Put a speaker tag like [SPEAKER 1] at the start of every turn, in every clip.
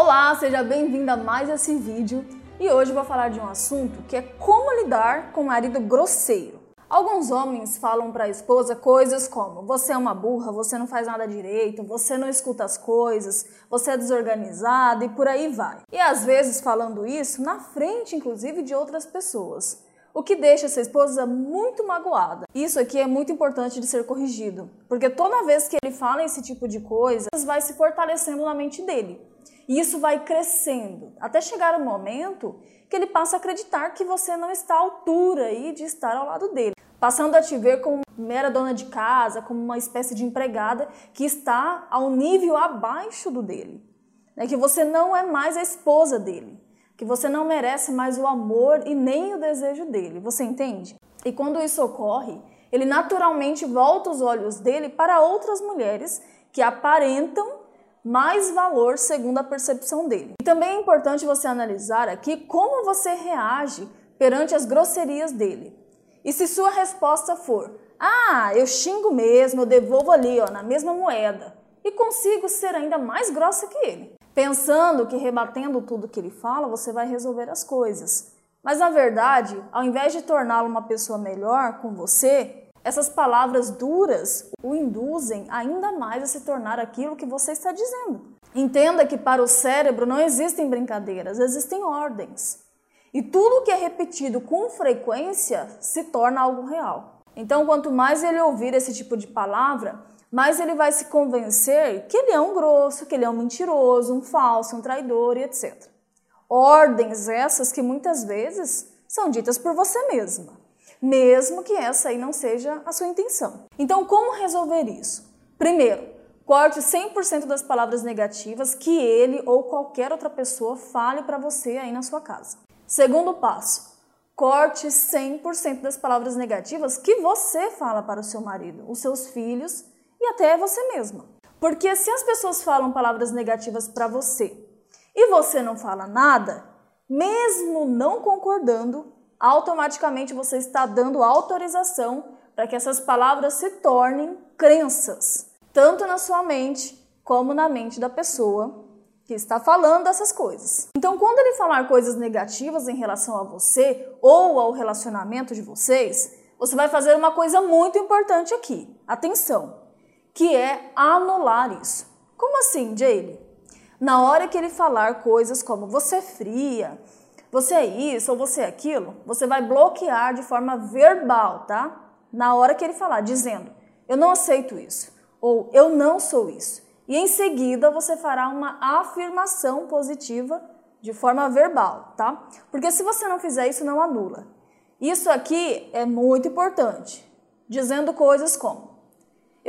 [SPEAKER 1] Olá, seja bem-vindo a mais esse vídeo e hoje vou falar de um assunto que é como lidar com marido grosseiro. Alguns homens falam para a esposa coisas como: você é uma burra, você não faz nada direito, você não escuta as coisas, você é desorganizada e por aí vai. E às vezes falando isso na frente, inclusive, de outras pessoas. O que deixa essa esposa muito magoada. Isso aqui é muito importante de ser corrigido, porque toda vez que ele fala esse tipo de coisa, vai se fortalecendo na mente dele. E isso vai crescendo, até chegar o momento que ele passa a acreditar que você não está à altura aí de estar ao lado dele, passando a te ver como mera dona de casa, como uma espécie de empregada que está ao nível abaixo do dele, né? que você não é mais a esposa dele, que você não merece mais o amor e nem o desejo dele, você entende? E quando isso ocorre, ele naturalmente volta os olhos dele para outras mulheres que aparentam mais valor segundo a percepção dele. E também é importante você analisar aqui como você reage perante as grosserias dele. E se sua resposta for: "Ah, eu xingo mesmo, eu devolvo ali, ó, na mesma moeda", e consigo ser ainda mais grossa que ele, pensando que rebatendo tudo que ele fala, você vai resolver as coisas. Mas na verdade, ao invés de torná-lo uma pessoa melhor com você, essas palavras duras o induzem ainda mais a se tornar aquilo que você está dizendo. Entenda que para o cérebro não existem brincadeiras, existem ordens. E tudo que é repetido com frequência se torna algo real. Então, quanto mais ele ouvir esse tipo de palavra, mais ele vai se convencer que ele é um grosso, que ele é um mentiroso, um falso, um traidor e etc. Ordens essas que muitas vezes são ditas por você mesma mesmo que essa aí não seja a sua intenção. Então, como resolver isso? Primeiro, corte 100% das palavras negativas que ele ou qualquer outra pessoa fale para você aí na sua casa. Segundo passo, corte 100% das palavras negativas que você fala para o seu marido, os seus filhos e até você mesma. Porque se as pessoas falam palavras negativas para você e você não fala nada, mesmo não concordando, automaticamente você está dando autorização para que essas palavras se tornem crenças, tanto na sua mente como na mente da pessoa que está falando essas coisas. Então, quando ele falar coisas negativas em relação a você ou ao relacionamento de vocês, você vai fazer uma coisa muito importante aqui. Atenção, que é anular isso. Como assim, Jaylee? Na hora que ele falar coisas como você é fria, você é isso ou você é aquilo, você vai bloquear de forma verbal, tá? Na hora que ele falar, dizendo, eu não aceito isso, ou eu não sou isso. E em seguida você fará uma afirmação positiva de forma verbal, tá? Porque se você não fizer isso, não anula. Isso aqui é muito importante, dizendo coisas como: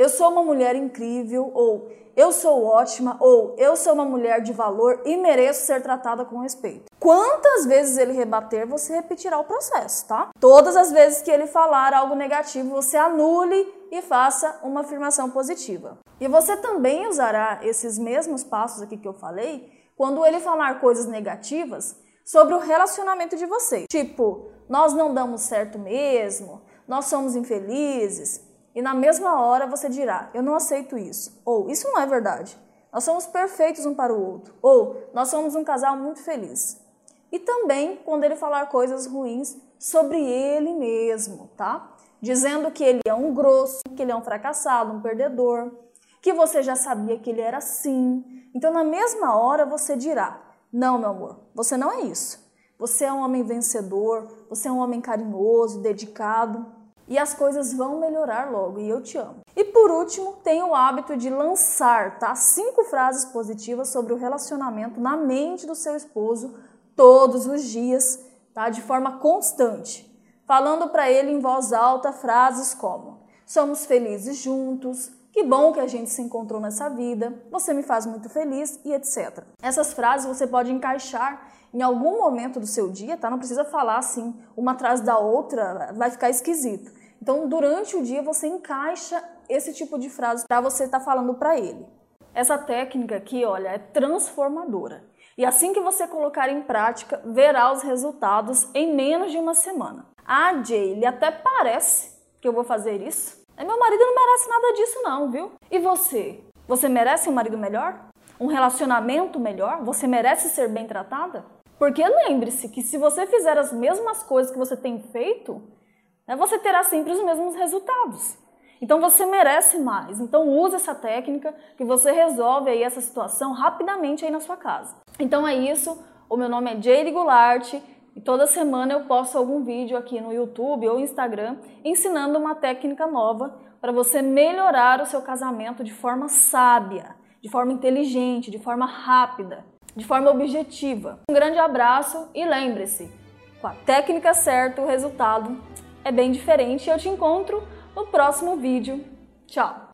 [SPEAKER 1] eu sou uma mulher incrível, ou eu sou ótima, ou eu sou uma mulher de valor e mereço ser tratada com respeito. Quantas vezes ele rebater, você repetirá o processo, tá? Todas as vezes que ele falar algo negativo, você anule e faça uma afirmação positiva. E você também usará esses mesmos passos aqui que eu falei quando ele falar coisas negativas sobre o relacionamento de vocês. Tipo, nós não damos certo mesmo, nós somos infelizes, e na mesma hora você dirá: Eu não aceito isso. Ou Isso não é verdade. Nós somos perfeitos um para o outro. Ou Nós somos um casal muito feliz. E também quando ele falar coisas ruins sobre ele mesmo, tá? Dizendo que ele é um grosso, que ele é um fracassado, um perdedor, que você já sabia que ele era assim. Então, na mesma hora, você dirá: Não, meu amor, você não é isso. Você é um homem vencedor, você é um homem carinhoso, dedicado e as coisas vão melhorar logo e eu te amo. E por último, tenha o hábito de lançar, tá? Cinco frases positivas sobre o relacionamento na mente do seu esposo todos os dias, tá? De forma constante, falando para ele em voz alta frases como: somos felizes juntos, que bom que a gente se encontrou nessa vida, você me faz muito feliz e etc. Essas frases você pode encaixar em algum momento do seu dia, tá? Não precisa falar assim uma atrás da outra, vai ficar esquisito. Então, durante o dia, você encaixa esse tipo de frase para você estar tá falando para ele. Essa técnica aqui, olha, é transformadora. E assim que você colocar em prática, verá os resultados em menos de uma semana. Ah, Jay, ele até parece que eu vou fazer isso. Meu marido não merece nada disso não, viu? E você? Você merece um marido melhor? um relacionamento melhor? Você merece ser bem tratada? Porque lembre-se que se você fizer as mesmas coisas que você tem feito, né, você terá sempre os mesmos resultados. Então você merece mais. Então use essa técnica que você resolve aí essa situação rapidamente aí na sua casa. Então é isso. O meu nome é Jade Goulart e toda semana eu posto algum vídeo aqui no YouTube ou Instagram ensinando uma técnica nova para você melhorar o seu casamento de forma sábia, de forma inteligente, de forma rápida de forma objetiva. Um grande abraço e lembre-se, com a técnica certa o resultado é bem diferente. Eu te encontro no próximo vídeo. Tchau!